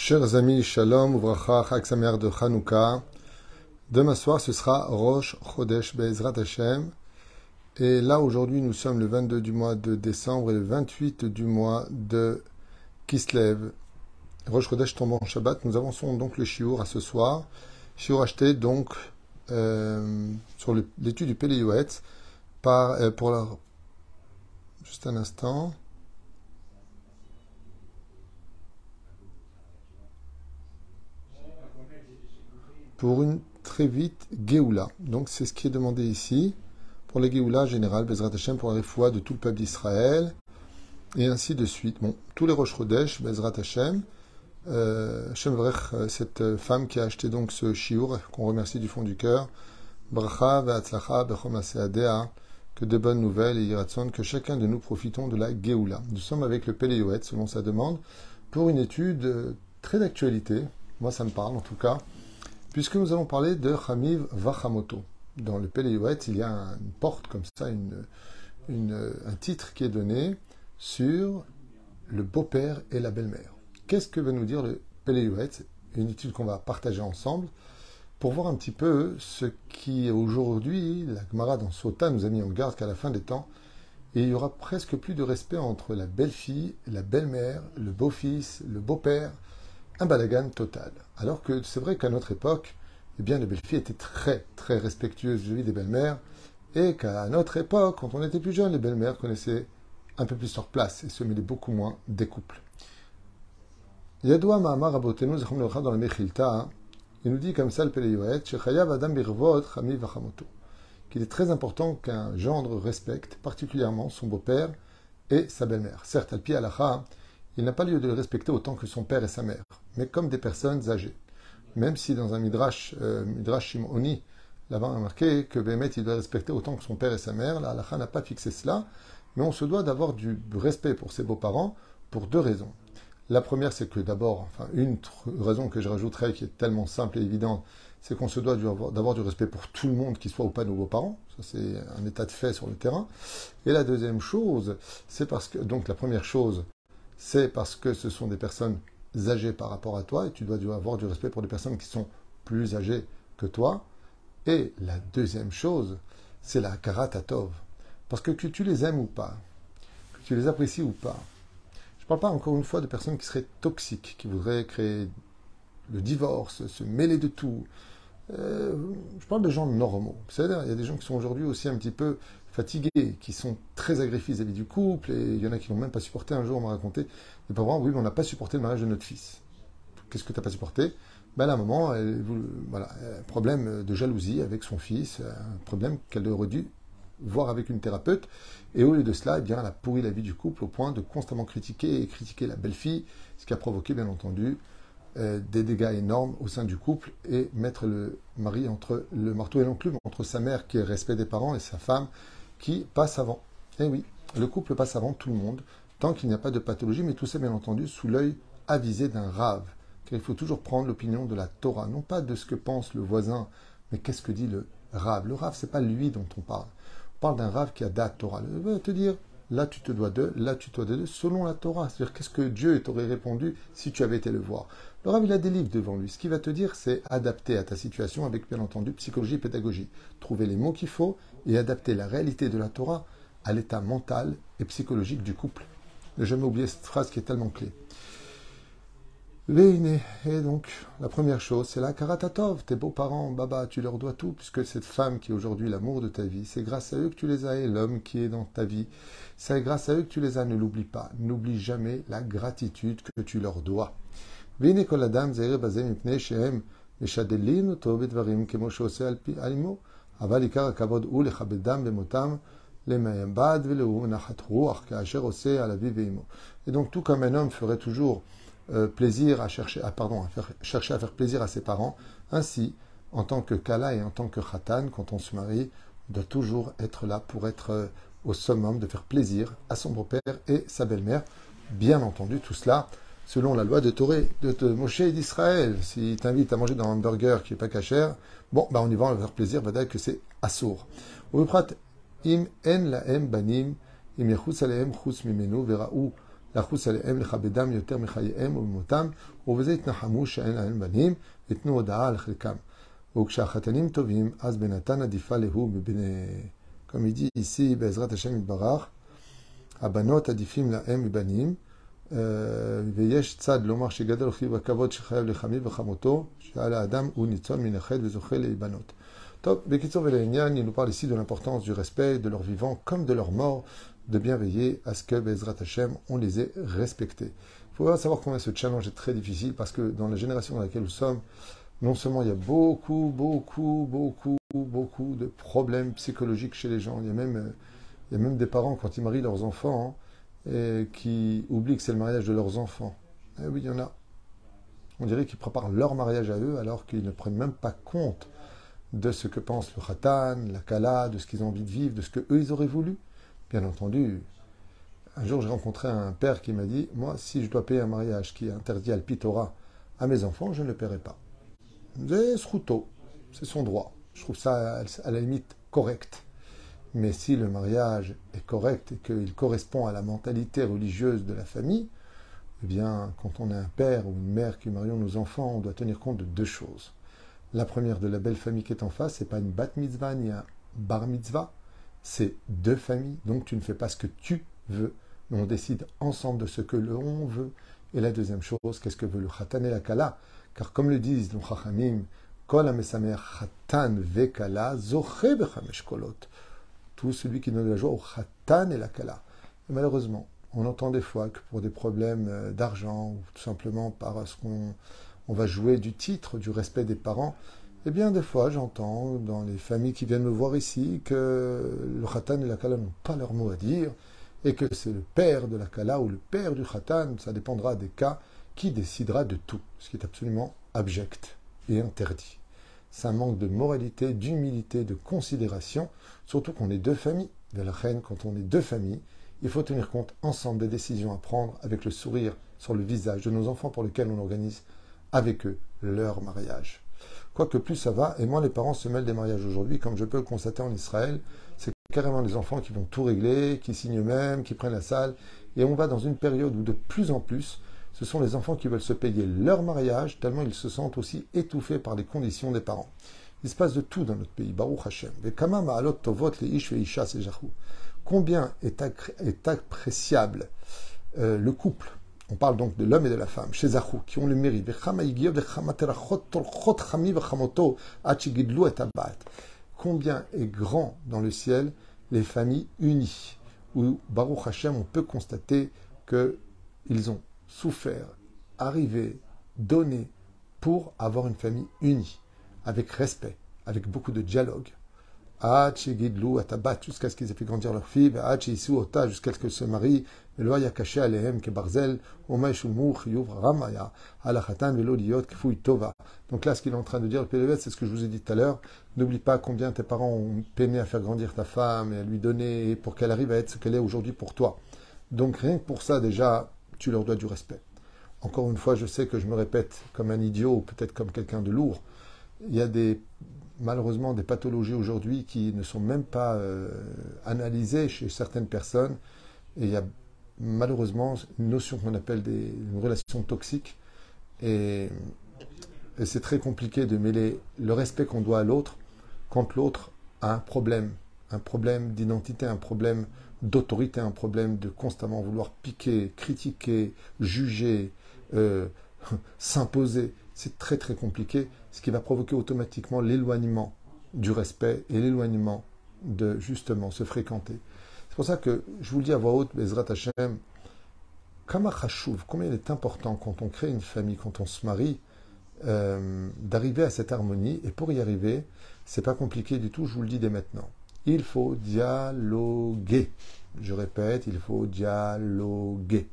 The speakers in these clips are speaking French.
Chers amis, Shalom, Uvracha, Chag Samer de Hanouka. Demain soir, ce sera Rosh Chodesh Be'ezrat Hashem. Et là, aujourd'hui, nous sommes le 22 du mois de décembre et le 28 du mois de Kislev. Rosh Chodesh tombe en Shabbat. Nous avançons donc le Shiur à ce soir. Shiur acheté donc euh, sur l'étude du Péléouet par, euh, pour la... Juste un instant. Pour une très vite Géoula. Donc c'est ce qui est demandé ici pour les Géoula général, Bezrat Hashem, pour la foi de tout le peuple d'Israël, et ainsi de suite. Bon, tous les Rosh Chodesh, Bezrat Hashem, euh, euh, cette femme qui a acheté donc ce shiur, qu'on remercie du fond du cœur, Bracha ve'atzlacha bechom que de bonnes nouvelles et que chacun de nous profitons de la Géoula. Nous sommes avec le Péléoët, selon sa demande, pour une étude euh, très d'actualité, moi ça me parle en tout cas, puisque nous allons parler de Hamiv Vachamoto. Dans le Péléouet, il y a une porte comme ça, un titre qui est donné sur le beau-père et la belle-mère. Qu'est-ce que veut nous dire le Péléouet Une étude qu'on va partager ensemble pour voir un petit peu ce qui aujourd'hui, la Gemara dans Sota nous a mis en garde qu'à la fin des temps, il y aura presque plus de respect entre la belle-fille, la belle-mère, le beau-fils, le beau-père, un balagan total. Alors que c'est vrai qu'à notre époque, eh bien, les belles filles étaient très, très respectueuses vis-à-vis des belles-mères, et qu'à notre époque, quand on était plus jeune, les belles-mères connaissaient un peu plus leur place et se mêlaient beaucoup moins des couples. Yadoua Mahamar dans le Mechilta, il nous dit comme ça le Adam qu'il est très important qu'un gendre respecte particulièrement son beau-père et sa belle-mère. Certes, Alpi Alacha, il n'a pas lieu de le respecter autant que son père et sa mère, mais comme des personnes âgées. Même si dans un Midrash, euh, Midrash Shimoni, là-bas a marqué que Bémet il doit respecter autant que son père et sa mère, la halakha n'a pas fixé cela, mais on se doit d'avoir du respect pour ses beaux-parents pour deux raisons. La première, c'est que d'abord, enfin, une raison que je rajouterais qui est tellement simple et évidente, c'est qu'on se doit d'avoir du respect pour tout le monde, qui soit ou pas nos beaux-parents. Ça, c'est un état de fait sur le terrain. Et la deuxième chose, c'est parce que, donc la première chose, c'est parce que ce sont des personnes âgées par rapport à toi et tu dois avoir du respect pour des personnes qui sont plus âgées que toi. Et la deuxième chose, c'est la karatatov. Parce que que tu les aimes ou pas, que tu les apprécies ou pas, je ne parle pas encore une fois de personnes qui seraient toxiques, qui voudraient créer le divorce, se mêler de tout. Euh, je parle de gens normaux. C'est-à-dire, il y a des gens qui sont aujourd'hui aussi un petit peu fatigués, qui sont très agressifs vis-à-vis du couple, et il y en a qui n'ont même pas supporté. Un jour, on m'a raconté, des parents, oui, mais on n'a pas supporté le mariage de notre fils. Qu'est-ce que tu n'as pas supporté? Ben, à un moment, elle, voilà, problème de jalousie avec son fils, un problème qu'elle aurait dû voir avec une thérapeute. Et au lieu de cela, eh bien, elle a pourri la vie du couple au point de constamment critiquer et critiquer la belle-fille, ce qui a provoqué, bien entendu, euh, des dégâts énormes au sein du couple et mettre le mari entre le marteau et l'enclume, entre sa mère qui est respect des parents et sa femme qui passe avant. Eh oui, le couple passe avant tout le monde, tant qu'il n'y a pas de pathologie, mais tout ça bien entendu sous l'œil avisé d'un rave. Car il faut toujours prendre l'opinion de la Torah, non pas de ce que pense le voisin, mais qu'est-ce que dit le rave. Le rave, c'est pas lui dont on parle. On parle d'un rave qui a date Torah. Il va te dire, là tu te dois de, là tu te dois de, selon la Torah. C'est-à-dire, qu'est-ce que Dieu t'aurait répondu si tu avais été le voir? Le rave, il a des livres devant lui. Ce qu'il va te dire, c'est adapter à ta situation avec, bien entendu, psychologie et pédagogie. Trouver les mots qu'il faut et adapter la réalité de la Torah à l'état mental et psychologique du couple. Ne jamais oublier cette phrase qui est tellement clé. Et donc, la première chose, c'est la karatatov. Tes beaux-parents, baba, tu leur dois tout, puisque cette femme qui est aujourd'hui l'amour de ta vie, c'est grâce à eux que tu les as, et l'homme qui est dans ta vie, c'est grâce à eux que tu les as. Ne l'oublie pas. N'oublie jamais la gratitude que tu leur dois. Et donc, tout comme un homme ferait toujours plaisir à chercher, à, pardon, à faire, chercher à faire plaisir à ses parents, ainsi, en tant que Kala et en tant que Khatan, quand on se marie, on doit toujours être là pour être euh, au summum, de faire plaisir à son beau-père et sa belle-mère. Bien entendu, tout cela selon la loi de Toré, de, Moshe d'Israël. S'il t'invite à manger dans un burger qui n'est pas cachère, bon, bah on y va, on va faire plaisir, va dire que c'est assour. im en banim, im לחוס עליהם לכבדם יותר מחייהם ובמותם, ובזה יתנחמו שאין להם בנים, ייתנו הודעה על חלקם. וכשהחתנים טובים, אז בנתן עדיפה להוא בבני... Comme il dit ici, בעזרת השם יתברך, הבנות עדיפים להם מבנים, ויש צד לומר שגדל חיוב הכבוד שחייב לחמי וחמותו, שעל האדם הוא ניצול מן החטא וזוכה להיבנות. Top, Bekitso Velenyan, il nous parle ici de l'importance du respect de leur vivant comme de leur mort, de bien veiller à ce que Bezrat Hashem, on les ait respectés. Il faut savoir combien ce challenge est très difficile parce que dans la génération dans laquelle nous sommes, non seulement il y a beaucoup, beaucoup, beaucoup, beaucoup de problèmes psychologiques chez les gens, il y a même, il y a même des parents quand ils marient leurs enfants hein, qui oublient que c'est le mariage de leurs enfants. Eh oui, il y en a. On dirait qu'ils préparent leur mariage à eux alors qu'ils ne prennent même pas compte de ce que pense le khatan, la kala, de ce qu'ils ont envie de vivre, de ce que eux ils auraient voulu. Bien entendu, un jour j'ai rencontré un père qui m'a dit Moi, si je dois payer un mariage qui interdit à le à mes enfants, je ne le paierai pas. C'est son droit. Je trouve ça à la limite correct. Mais si le mariage est correct et qu'il correspond à la mentalité religieuse de la famille, eh bien, quand on est un père ou une mère qui marions nos enfants, on doit tenir compte de deux choses. La première de la belle famille qui est en face, c'est pas une bat mitzvah ni un bar mitzvah, c'est deux familles. Donc tu ne fais pas ce que tu veux, mais on décide ensemble de ce que l'on veut. Et la deuxième chose, qu'est-ce que veut le khatan et la kala? Car comme le disent les chachamim, kolot. Tout celui qui donne la joie au khatan et la kala. Malheureusement, on entend des fois que pour des problèmes euh, d'argent ou tout simplement parce qu'on on va jouer du titre, du respect des parents, eh bien, des fois, j'entends dans les familles qui viennent me voir ici que le khatan et la kala n'ont pas leur mot à dire et que c'est le père de la kala ou le père du khatan, ça dépendra des cas, qui décidera de tout, ce qui est absolument abject et interdit. C'est un manque de moralité, d'humilité, de considération, surtout qu'on est deux familles. De la reine, quand on est deux familles, il faut tenir compte ensemble des décisions à prendre avec le sourire sur le visage de nos enfants pour lesquels on organise avec eux leur mariage. Quoique plus ça va, et moins les parents se mêlent des mariages aujourd'hui, comme je peux le constater en Israël, c'est carrément les enfants qui vont tout régler, qui signent eux-mêmes, qui prennent la salle, et on va dans une période où de plus en plus, ce sont les enfants qui veulent se payer leur mariage, tellement ils se sentent aussi étouffés par les conditions des parents. Il se passe de tout dans notre pays, Baruch Hashem. Combien est, appréciable euh, le couple on parle donc de l'homme et de la femme, chez Zahou, qui ont le mérite. Combien est grand dans le ciel les familles unies, où Baruch Hashem, on peut constater qu'ils ont souffert, arrivé, donné pour avoir une famille unie, avec respect, avec beaucoup de dialogue jusqu'à ce qu'ils aient fait grandir leur fille, jusqu'à ce qu'elle se marie, donc là, ce qu'il est en train de dire, le PLV, c'est ce que je vous ai dit tout à l'heure. N'oublie pas combien tes parents ont peiné à faire grandir ta femme et à lui donner pour qu'elle arrive à être ce qu'elle est aujourd'hui pour toi. Donc rien que pour ça, déjà, tu leur dois du respect. Encore une fois, je sais que je me répète comme un idiot ou peut-être comme quelqu'un de lourd. Il y a des malheureusement des pathologies aujourd'hui qui ne sont même pas euh, analysées chez certaines personnes. Et il y a malheureusement une notion qu'on appelle des, une relation toxique. Et, c'est très compliqué de mêler le respect qu'on doit à l'autre quand l'autre a un problème. Un problème d'identité, un problème d'autorité, un problème de constamment vouloir piquer, critiquer, juger, euh, s'imposer c'est très très compliqué, ce qui va provoquer automatiquement l'éloignement du respect et l'éloignement de justement se fréquenter. C'est pour ça que je vous le dis à voix haute, Bezrat Hashem, combien il est important quand on crée une famille, quand on se marie, euh, d'arriver à cette harmonie. Et pour y arriver, c'est pas compliqué du tout, je vous le dis dès maintenant. Il faut dialoguer. Je répète, il faut dialoguer,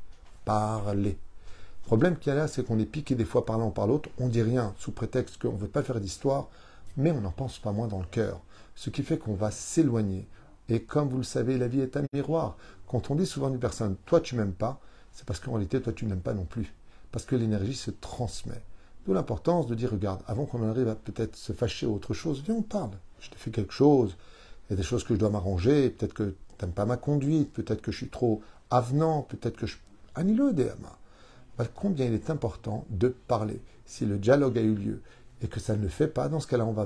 parler. Le problème qu'il y a là, c'est qu'on est piqué des fois par l'un ou par l'autre, on dit rien sous prétexte qu'on ne veut pas faire d'histoire, mais on n'en pense pas moins dans le cœur. Ce qui fait qu'on va s'éloigner. Et comme vous le savez, la vie est un miroir. Quand on dit souvent à une personne, toi tu m'aimes pas, c'est parce qu'en réalité, toi tu n'aimes pas non plus. Parce que l'énergie se transmet. D'où l'importance de dire, regarde, avant qu'on arrive à peut-être se fâcher ou autre chose, viens, on parle. Je t'ai fait quelque chose, il y a des choses que je dois m'arranger, peut-être que tu n'aimes pas ma conduite, peut-être que je suis trop avenant, peut-être que je Anilo Deama. Combien il est important de parler. Si le dialogue a eu lieu et que ça ne le fait pas, dans ce cas-là, on va,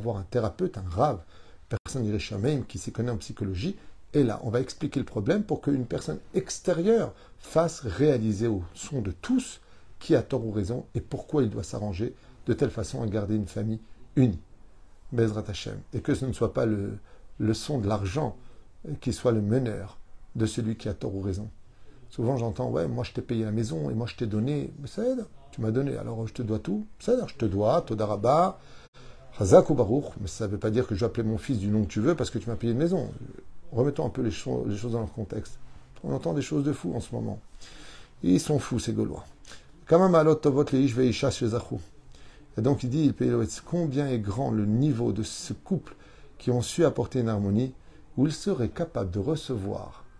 voir un thérapeute, un rave, personne même qui s'y connaît en psychologie, et là, on va expliquer le problème pour qu'une personne extérieure fasse réaliser au son de tous qui a tort ou raison et pourquoi il doit s'arranger de telle façon à garder une famille unie. Bezrat Hashem. Et que ce ne soit pas le son de l'argent qui soit le meneur de celui qui a tort ou raison. Souvent j'entends, ouais, moi je t'ai payé la maison et moi je t'ai donné, mais ça aide, tu m'as donné, alors je te dois tout, ça aide, je te dois, Todaraba, Hazak ou Baruch, mais ça ne veut pas dire que je vais appeler mon fils du nom que tu veux parce que tu m'as payé une maison. Remettons un peu les, choses, dans leur contexte. On entend des choses de fous en ce moment. Ils sont fous, ces Gaulois. Et donc il dit, combien est grand le niveau de ce couple qui ont su apporter une harmonie où ils seraient capables de recevoir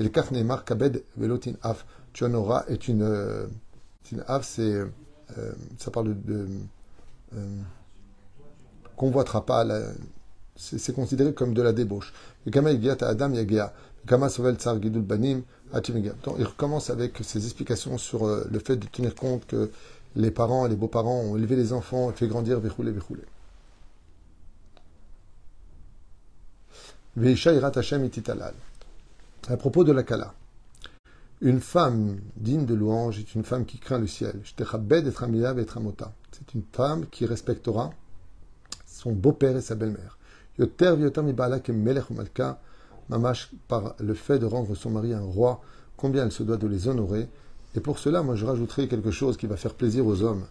Et le Kafneimar Kabed Velotin Af, Chonora est une. Euh, une Af, c'est. Euh, ça parle de. Euh, convoitera pas la, c'est considéré comme de la débauche. Il recommence avec ses explications sur euh, le fait de tenir compte que les parents et les beaux-parents ont élevé les enfants fait grandir, verroulé, verroulé. À propos de la Kala, une femme digne de louange est une femme qui craint le ciel. C'est une femme qui respectera son beau-père et sa belle-mère par le fait de rendre son mari un roi, combien elle se doit de les honorer. Et pour cela, moi je rajouterai quelque chose qui va faire plaisir aux hommes.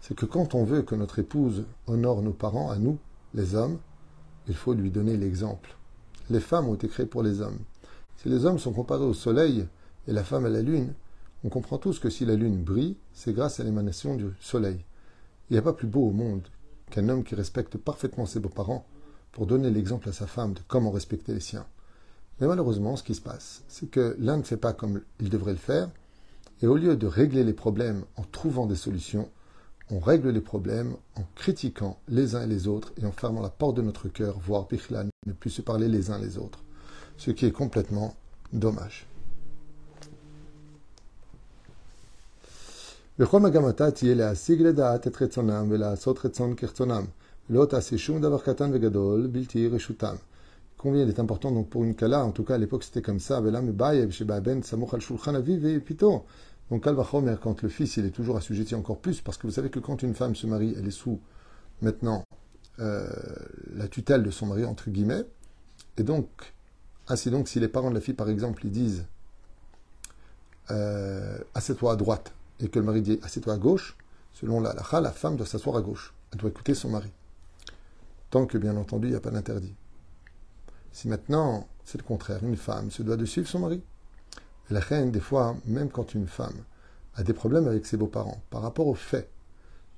C'est que quand on veut que notre épouse honore nos parents, à nous, les hommes, il faut lui donner l'exemple. Les femmes ont été créées pour les hommes. Si les hommes sont comparés au soleil et la femme à la lune, on comprend tous que si la lune brille, c'est grâce à l'émanation du soleil. Il n'y a pas plus beau au monde qu'un homme qui respecte parfaitement ses beaux-parents pour donner l'exemple à sa femme de comment respecter les siens. Mais malheureusement, ce qui se passe, c'est que l'un ne fait pas comme il devrait le faire, et au lieu de régler les problèmes en trouvant des solutions, on règle les problèmes en critiquant les uns et les autres et en fermant la porte de notre cœur, voire Bichlan, ne plus se parler les uns les autres. Ce qui est complètement dommage. Combien il est important donc pour une kala, en tout cas à l'époque c'était comme ça, donc quand le fils il est toujours assujetti encore plus, parce que vous savez que quand une femme se marie, elle est sous euh, la tutelle de son mari entre guillemets, et donc ainsi donc si les parents de la fille par exemple ils disent euh, assieds-toi à droite et que le mari dit assieds-toi à gauche, selon la la la femme doit s'asseoir à gauche, elle doit écouter son mari. Tant que, bien entendu, il n'y a pas d'interdit. Si maintenant, c'est le contraire, une femme se doit de suivre son mari. la reine, des fois, même quand une femme a des problèmes avec ses beaux-parents, par rapport au fait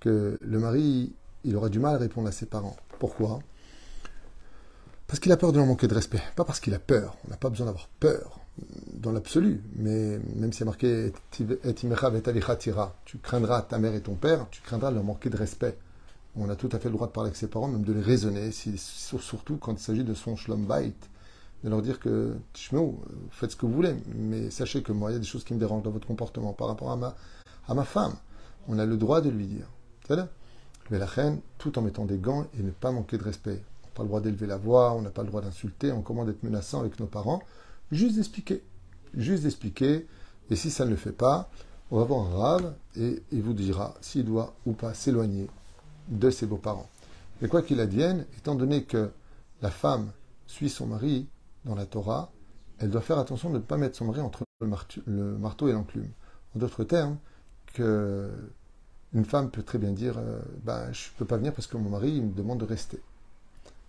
que le mari, il aura du mal à répondre à ses parents. Pourquoi? Parce qu'il a peur de leur manquer de respect. Pas parce qu'il a peur. On n'a pas besoin d'avoir peur dans l'absolu. Mais même si a marqué tu craindras ta mère et ton père, tu craindras leur manquer de respect on a tout à fait le droit de parler avec ses parents, même de les raisonner, surtout quand il s'agit de son shlom bait, de leur dire que, faites ce que vous voulez, mais sachez que moi, il y a des choses qui me dérangent dans votre comportement par rapport à ma, à ma femme. On a le droit de lui dire. Mais la reine, tout en mettant des gants et ne pas manquer de respect. Pas le droit d'élever la voix, on n'a pas le droit d'insulter, on commande d'être menaçant avec nos parents. Juste d'expliquer. Juste d'expliquer. Et si ça ne le fait pas, on va voir un rave et il vous dira s'il doit ou pas s'éloigner de ses beaux-parents. Mais quoi qu'il advienne, étant donné que la femme suit son mari dans la Torah, elle doit faire attention de ne pas mettre son mari entre le marteau et l'enclume. En d'autres termes, que une femme peut très bien dire euh, ben, Je ne peux pas venir parce que mon mari me demande de rester.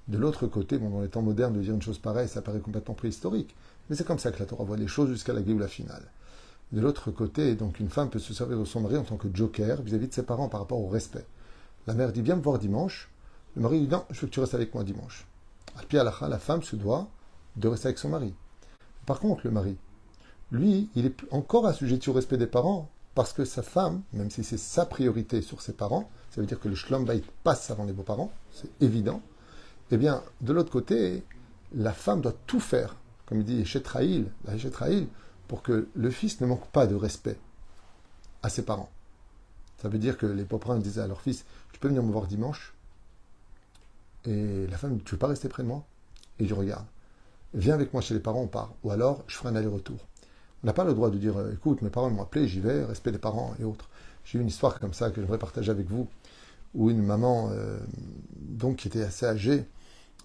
De l'autre côté, dans les temps modernes, de dire une chose pareille, ça paraît complètement préhistorique. Mais c'est comme ça que la Torah voit les choses jusqu'à la la finale. De l'autre côté, donc une femme peut se servir de son mari en tant que joker vis-à-vis de ses parents par rapport au respect. La mère dit Viens me voir dimanche. Le mari dit Non, je veux que tu restes avec moi dimanche. À la la femme se doit de rester avec son mari. Par contre, le mari, lui, il est encore assujetti au respect des parents parce que sa femme, même si c'est sa priorité sur ses parents, ça veut dire que le shlom passe avant les beaux-parents, c'est évident. Eh bien, de l'autre côté, la femme doit tout faire, comme il dit Shetraïl, pour que le fils ne manque pas de respect à ses parents. Ça veut dire que les beaux-parents disaient à leur fils Tu peux venir me voir dimanche? Et la femme Tu veux pas rester près de moi? Et je regarde. Viens avec moi chez les parents, on part. Ou alors, je ferai un aller-retour. On n'a pas le droit de dire Écoute, mes parents m'ont appelé, j'y vais, respect des parents et autres. J'ai eu une histoire comme ça que j'aimerais partager avec vous, où une maman, euh, donc qui était assez âgée,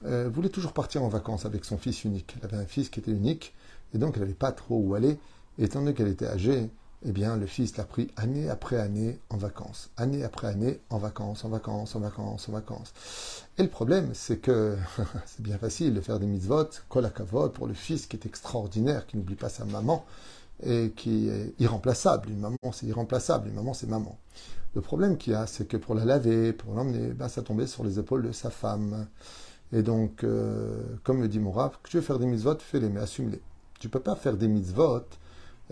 euh, voulait toujours partir en vacances avec son fils unique. Elle avait un fils qui était unique, et donc elle n'avait pas trop où aller. Et étant donné qu'elle était âgée, eh bien, le fils l'a pris année après année en vacances. Année après année en vacances, en vacances, en vacances, en vacances. Et le problème, c'est que c'est bien facile de faire des mitzvot, kolakavot, pour le fils qui est extraordinaire, qui n'oublie pas sa maman et qui est irremplaçable. Une maman, c'est irremplaçable. Une maman, c'est maman. Le problème qu'il y a, c'est que pour la laver, pour l'emmener, ben, ça tombait sur les épaules de sa femme. Et donc, euh, comme le dit mon que tu veux faire des mitzvot, fais-les, mais assume-les. Tu ne peux pas faire des mitzvot,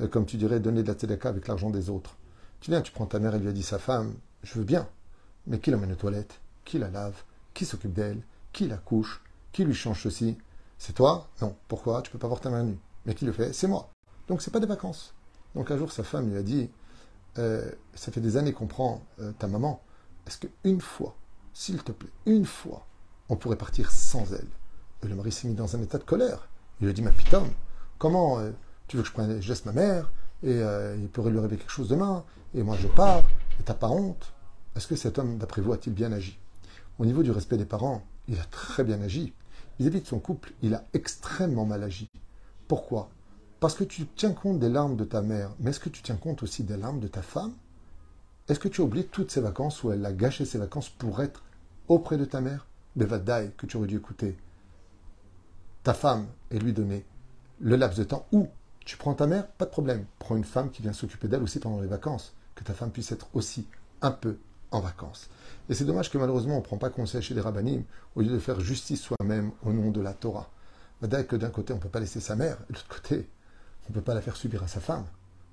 euh, comme tu dirais, donner de la tzedaka avec l'argent des autres. Tu viens, tu prends ta mère, elle lui a dit sa femme, je veux bien, mais qui l'emmène aux toilettes? Qui la lave? Qui s'occupe d'elle? Qui la couche? Qui lui change ceci? C'est toi? Non. Pourquoi? Tu peux pas avoir ta main nue. Mais qui le fait? C'est moi. Donc c'est pas des vacances. Donc un jour, sa femme lui a dit, euh, ça fait des années qu'on prend euh, ta maman. Est-ce qu'une fois, s'il te plaît, une fois, on pourrait partir sans elle Et le mari s'est mis dans un état de colère. Il lui a dit, ma petite homme, comment euh, tu veux que je, prenne, je laisse ma mère et il pourrait lui arriver quelque chose demain et moi je pars et t'as pas honte Est-ce que cet homme, d'après vous, a-t-il bien agi? Au niveau du respect des parents, il a très bien agi. Vis-à-vis de son couple, il a extrêmement mal agi. Pourquoi? Parce que tu tiens compte des larmes de ta mère, mais est-ce que tu tiens compte aussi des larmes de ta femme? Est-ce que tu oublies toutes ces vacances où elle a gâché ses vacances pour être auprès de ta mère? Bevadai, que tu aurais dû écouter ta femme et lui donner le laps de temps où tu prends ta mère, pas de problème. Prends une femme qui vient s'occuper d'elle aussi pendant les vacances, que ta femme puisse être aussi un peu en vacances. Et c'est dommage que malheureusement on ne prend pas conseil chez les rabbinim au lieu de faire justice soi-même au nom de la Torah. Bevadai que d'un côté on ne peut pas laisser sa mère, de l'autre côté on ne peut pas la faire subir à sa femme.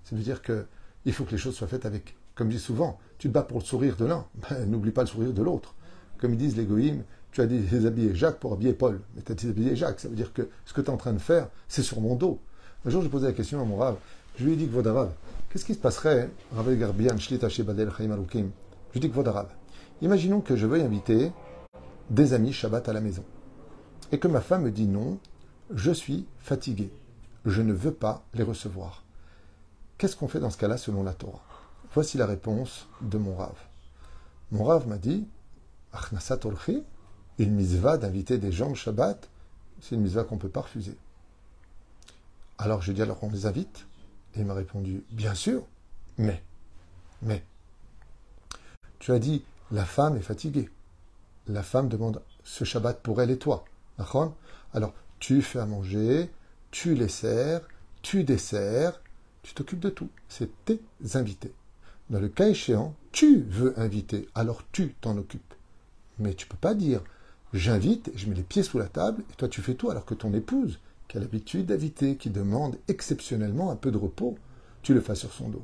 Ça veut dire qu'il faut que les choses soient faites avec, comme je dis souvent, tu te bats pour le sourire de l'un, n'oublie pas le sourire de l'autre. Comme ils disent les tu as déshabillé Jacques pour habiller Paul, mais tu as déshabillé Jacques. Ça veut dire que ce que tu es en train de faire, c'est sur mon dos. Un jour, j'ai posé la question à mon rave. Je lui ai dit que Vodarav, qu'est-ce qui se passerait, Rav Garbian, Badel, Je lui ai dit que Vodarav, imaginons que je veuille inviter des amis Shabbat à la maison. Et que ma femme me dit non, je suis fatigué je ne veux pas les recevoir. Qu'est-ce qu'on fait dans ce cas-là selon la Torah? Voici la réponse de mon Rav. Mon Rav m'a dit Achnasat une mitzvah d'inviter des gens le Shabbat, c'est une mitzvah qu'on ne peut pas refuser. Alors j'ai dit alors on les invite Et il m'a répondu Bien sûr, mais, mais. Tu as dit la femme est fatiguée. La femme demande ce Shabbat pour elle et toi. Alors tu fais à manger, tu les sers, tu desserres, tu t'occupes de tout. C'est tes invités. Dans le cas échéant, tu veux inviter, alors tu t'en occupes. Mais tu peux pas dire j'invite, je mets les pieds sous la table, et toi tu fais tout, alors que ton épouse, qui a l'habitude d'inviter, qui demande exceptionnellement un peu de repos, tu le fasses sur son dos.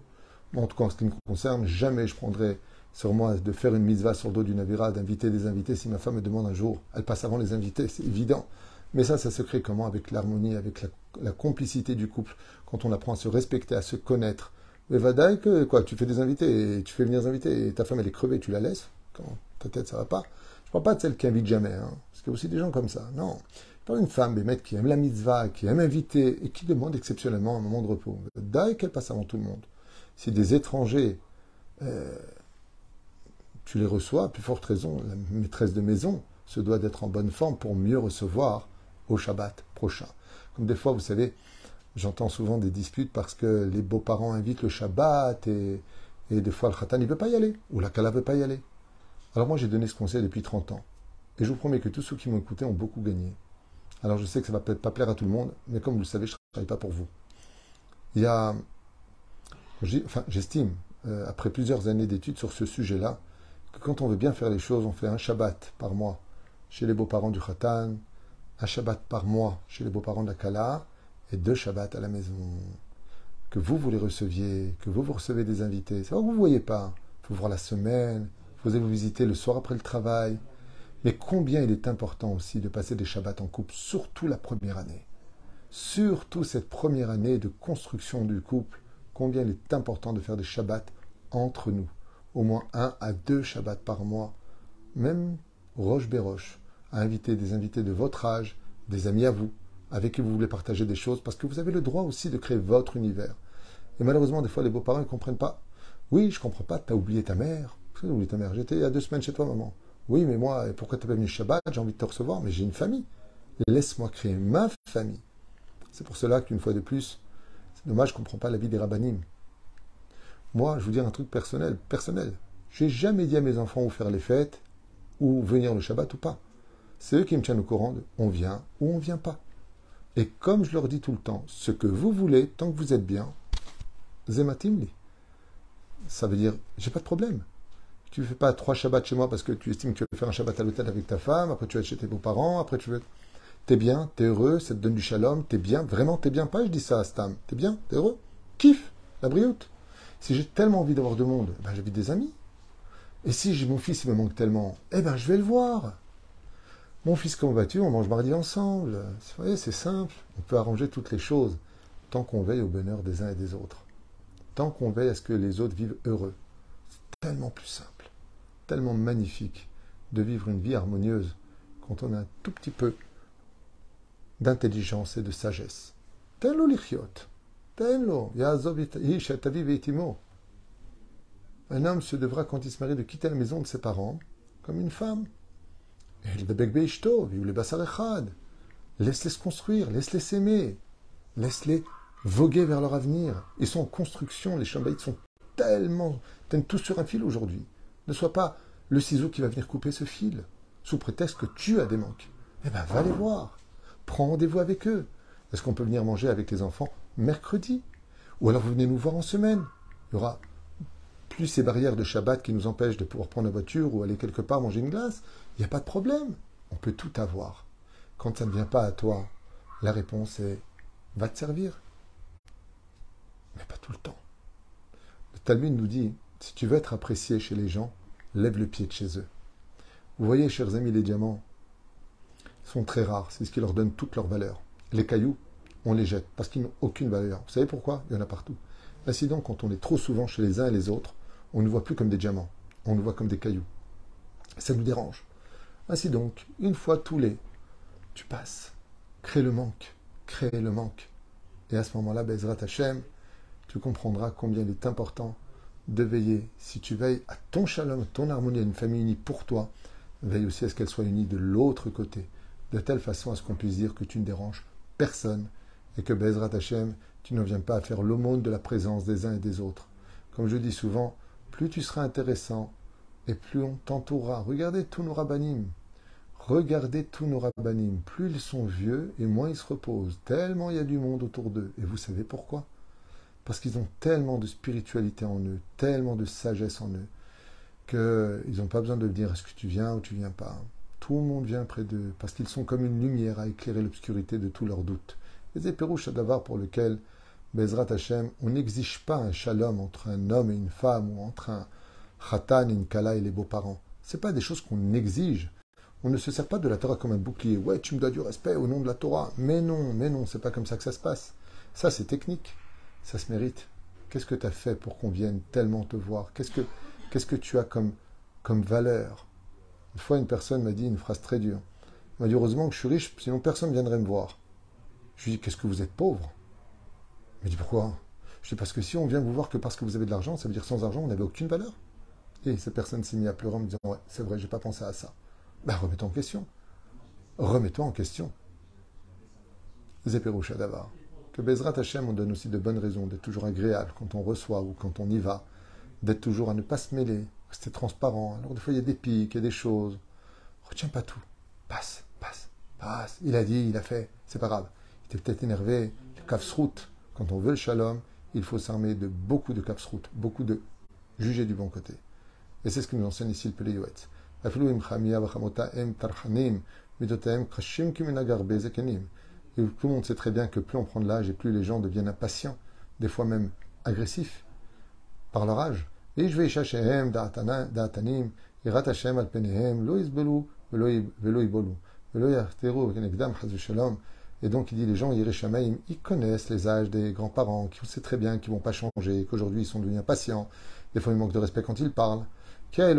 en tout cas, en ce qui me concerne, jamais je prendrai sur moi de faire une mitzvah sur le dos d'une avira, d'inviter des invités. Si ma femme me demande un jour, elle passe avant les invités, c'est évident. Mais ça, ça se crée comment? Avec l'harmonie, avec la, complicité du couple, quand on apprend à se respecter, à se connaître. Mais Vadaï, que quoi Tu fais des invités, et tu fais venir des invités, et ta femme elle est crevée, tu la laisses quand ta tête ça va pas. Parle pas de celle qui invite jamais, hein, parce qu'il y a aussi des gens comme ça. Non. Je parle d'une femme, des qui aime la mitzvah, qui aime inviter, et qui demande exceptionnellement un moment de repos. Vadaï qu'elle passe avant tout le monde. Si des étrangers, euh, tu les reçois, à plus forte raison, la maîtresse de maison se doit d'être en bonne forme pour mieux recevoir au Shabbat prochain. Comme des fois, vous savez, j'entends souvent des disputes parce que les beaux-parents invitent le Shabbat et, des fois le Khatan ne veut pas y aller, ou la Kala ne veut pas y aller. Alors moi, j'ai donné ce conseil depuis 30 ans. Et je vous promets que tous ceux qui m'ont écouté ont beaucoup gagné. Alors je sais que ça va peut-être pas plaire à tout le monde, mais comme vous le savez, je ne travaille pas pour vous. Il y a j'estime, euh, après plusieurs années d'études sur ce sujet-là, que quand on veut bien faire les choses, on fait un Shabbat par mois chez les beaux-parents du Khatan, un Shabbat par mois chez les beaux-parents de la Kala, et deux Shabbats à la maison. Que vous, vous les receviez, que vous, vous recevez des invités. C'est vous ne voyez pas. Il faut voir la semaine, vous allez vous visiter le soir après le travail? Mais combien il est important aussi de passer des Shabbats en couple, surtout la première année. Surtout cette première année de construction du couple, combien il est important de faire des Shabbats entre nous. Au moins un à deux Shabbats par mois. Même roche béroche, à inviter des invités de votre âge, des amis à vous, avec qui vous voulez partager des choses, parce que vous avez le droit aussi de créer votre univers. Et malheureusement, des fois, les beaux-parents ne comprennent pas. Oui, je comprends pas, tu as oublié ta mère. Oublié ta mère J'étais il y a deux semaines chez toi, maman. Oui, mais moi, pourquoi tu n'es pas venu Shabbat J'ai envie de te recevoir, mais j'ai une famille. Laisse-moi créer ma famille. C'est pour cela qu'une fois de plus, c'est dommage, je ne comprends pas la vie des rabbinim. Moi, je vous dis un truc personnel, personnel. J'ai jamais dit à mes enfants où faire les fêtes, ou venir le Shabbat ou pas. C'est eux qui me tiennent au courant de on vient ou on vient pas. Et comme je leur dis tout le temps, ce que vous voulez, tant que vous êtes bien, zematimli. Ça veut dire, j'ai pas de problème. Tu fais pas trois Shabbats chez moi parce que tu estimes que tu veux faire un Shabbat à l'hôtel avec ta femme, après tu vas chez tes beaux-parents, après tu veux. T'es bien, t'es heureux, ça te donne du shalom, t'es bien, vraiment t'es bien. Pas, je dis ça à Stam? T'es bien, t'es heureux, kiffe, la brioute. Si j'ai tellement envie d'avoir de monde, ben j'invite des amis. Et si mon fils il me manque tellement, eh ben je vais le voir. Mon fils, comment vas-tu? On mange mardi ensemble. Vous voyez, c'est simple. On peut arranger toutes les choses tant qu'on veille au bonheur des uns et des autres. Tant qu'on veille à ce que les autres vivent heureux. C'est tellement plus simple, tellement magnifique de vivre une vie harmonieuse quand on a un tout petit peu d'intelligence et de sagesse. Tenlo lichiot. Tenlo. Un homme se devra, quand il se marie, de quitter la maison de ses parents comme une femme. Laisse-les se construire, laisse-les s'aimer, laisse-les voguer vers leur avenir. Ils sont en construction, les chambaïtes sont tellement, tiennent tous sur un fil aujourd'hui. Ne sois pas le ciseau qui va venir couper ce fil, sous prétexte que tu as des manques. Eh bien, va les voir. Prends rendez-vous avec eux. Est-ce qu'on peut venir manger avec les enfants mercredi? Ou alors vous venez nous voir en semaine. Il y aura plus ces barrières de Shabbat qui nous empêchent de pouvoir prendre la voiture ou aller quelque part manger une glace, il n'y a pas de problème. On peut tout avoir. Quand ça ne vient pas à toi, la réponse est va te servir. Mais pas tout le temps. Le Talmud nous dit si tu veux être apprécié chez les gens, lève le pied de chez eux. Vous voyez, chers amis, les diamants sont très rares. C'est ce qui leur donne toute leur valeur. Les cailloux, on les jette parce qu'ils n'ont aucune valeur. Vous savez pourquoi? Il y en a partout. Ainsi donc, quand on est trop souvent chez les uns et les autres, on ne voit plus comme des diamants, on nous voit comme des cailloux. Ça nous dérange. Ainsi donc, une fois tous les, tu passes, crée le manque, crée le manque. Et à ce moment-là, Bezrat Hashem, tu comprendras combien il est important de veiller. Si tu veilles à ton shalom, ton harmonie, à une famille unie pour toi, veille aussi à ce qu'elle soit unie de l'autre côté, de telle façon à ce qu'on puisse dire que tu ne déranges personne et que Bezrat Hashem, tu ne viens pas à faire l'aumône de la présence des uns et des autres. Comme je dis souvent, plus tu seras intéressant et plus on t'entourera. Regardez tous nos rabbinim. Regardez tous nos rabbinim. Plus ils sont vieux et moins ils se reposent. Tellement il y a du monde autour d'eux. Et vous savez pourquoi? Parce qu'ils ont tellement de spiritualité en eux, tellement de sagesse en eux, qu'ils n'ont pas besoin de dire est-ce que tu viens ou tu viens pas? Tout le monde vient près d'eux parce qu'ils sont comme une lumière à éclairer l'obscurité de tous leurs doutes. Les éperouches d'avoir pour lequel Bezrat Hashem, on n'exige pas un shalom entre un homme et une femme ou entre un khatan et une kala et les beaux-parents. Ce pas des choses qu'on exige. On ne se sert pas de la Torah comme un bouclier. Ouais, tu me dois du respect au nom de la Torah. Mais non, mais non, c'est pas comme ça que ça se passe. Ça, c'est technique. Ça se mérite. Qu'est-ce que tu as fait pour qu'on vienne tellement te voir? Qu'est-ce que tu as comme, comme valeur? Une fois, une personne m'a dit une phrase très dure. Elle m'a dit heureusement que je suis riche, sinon personne ne viendrait me voir. Je lui ai dit qu'est-ce que vous êtes pauvre? Il dit pourquoi? Je dis parce que si on vient vous voir que parce que vous avez de l'argent, ça veut dire sans argent, on n'avait aucune valeur. Et cette personne s'est mise à pleurer en me disant Ouais, c'est vrai, j'ai pas pensé à ça. Ben, remets-toi en question. Remets-toi en question. Zéperoucha d'avoir. Que Bezrat Hashem, on donne aussi de bonnes raisons d'être toujours agréable quand on reçoit ou quand on y va, d'être toujours à ne pas se mêler, rester transparent. Alors, des fois, il y a des pics, il y a des choses. Retiens pas tout. Passe, passe, passe. Il a dit, il a fait, c'est pas grave. Il était peut-être énervé, le route. Quand on veut le shalom, il faut s'armer de beaucoup de capsroutes, beaucoup de juger du bon côté. Et c'est ce que nous enseigne ici le Peleyouetz. Et tout le monde sait très bien que plus on prend de l'âge et plus les gens deviennent impatients, des fois même agressifs, par leur âge. Et donc il dit les gens, ils connaissent les âges des grands-parents, qui sait très bien qu'ils ne vont pas changer, qu'aujourd'hui ils sont devenus impatients. Des fois ils manquent de respect quand ils parlent. Et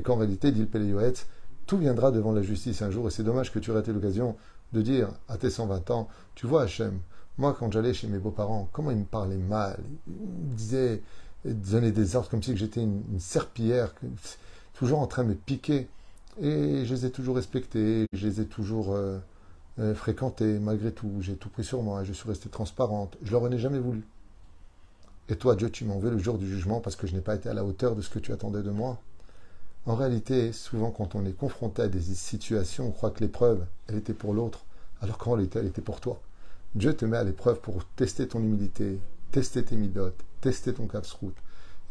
qu'en réalité, dit le tout viendra devant la justice un jour, et c'est dommage que tu raté l'occasion de dire à tes 120 ans, tu vois Hachem, moi quand j'allais chez mes beaux-parents, comment ils me parlaient mal, ils me disaient, ils donnaient des ordres comme si j'étais une, serpillière, toujours en train de me piquer. Et je les ai toujours respectés, je les ai toujours euh, euh, fréquentés, malgré tout, j'ai tout pris sur moi, je suis restée transparente, je leur en ai jamais voulu. Et toi, Dieu, tu m'en veux le jour du jugement parce que je n'ai pas été à la hauteur de ce que tu attendais de moi. En réalité, souvent quand on est confronté à des situations, on croit que l'épreuve, elle était pour l'autre, alors qu'en réalité, elle était pour toi. Dieu te met à l'épreuve pour tester ton humilité, tester tes midotes, tester ton caps-route.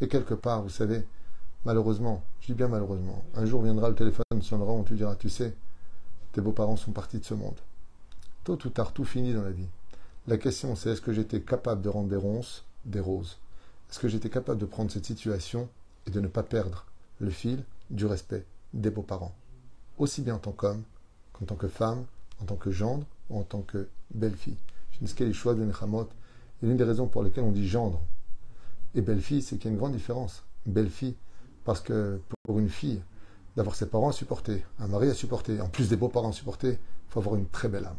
Et quelque part, vous savez, malheureusement, je dis bien malheureusement, un jour viendra le téléphone sonnera, on te dira, tu sais, tes beaux-parents sont partis de ce monde. Tôt ou tard, tout finit dans la vie. La question, c'est est-ce que j'étais capable de rendre des ronces des roses? Est-ce que j'étais capable de prendre cette situation et de ne pas perdre le fil du respect des beaux-parents, aussi bien en tant qu'homme qu'en tant que femme, en tant que gendre ou en tant que belle-fille. Et l'une des raisons pour lesquelles on dit gendre et belle-fille, c'est qu'il y a une grande différence. Belle-fille, parce que pour une fille, d'avoir ses parents à supporter, un mari à supporter, en plus des beaux-parents à supporter, il faut avoir une très belle âme.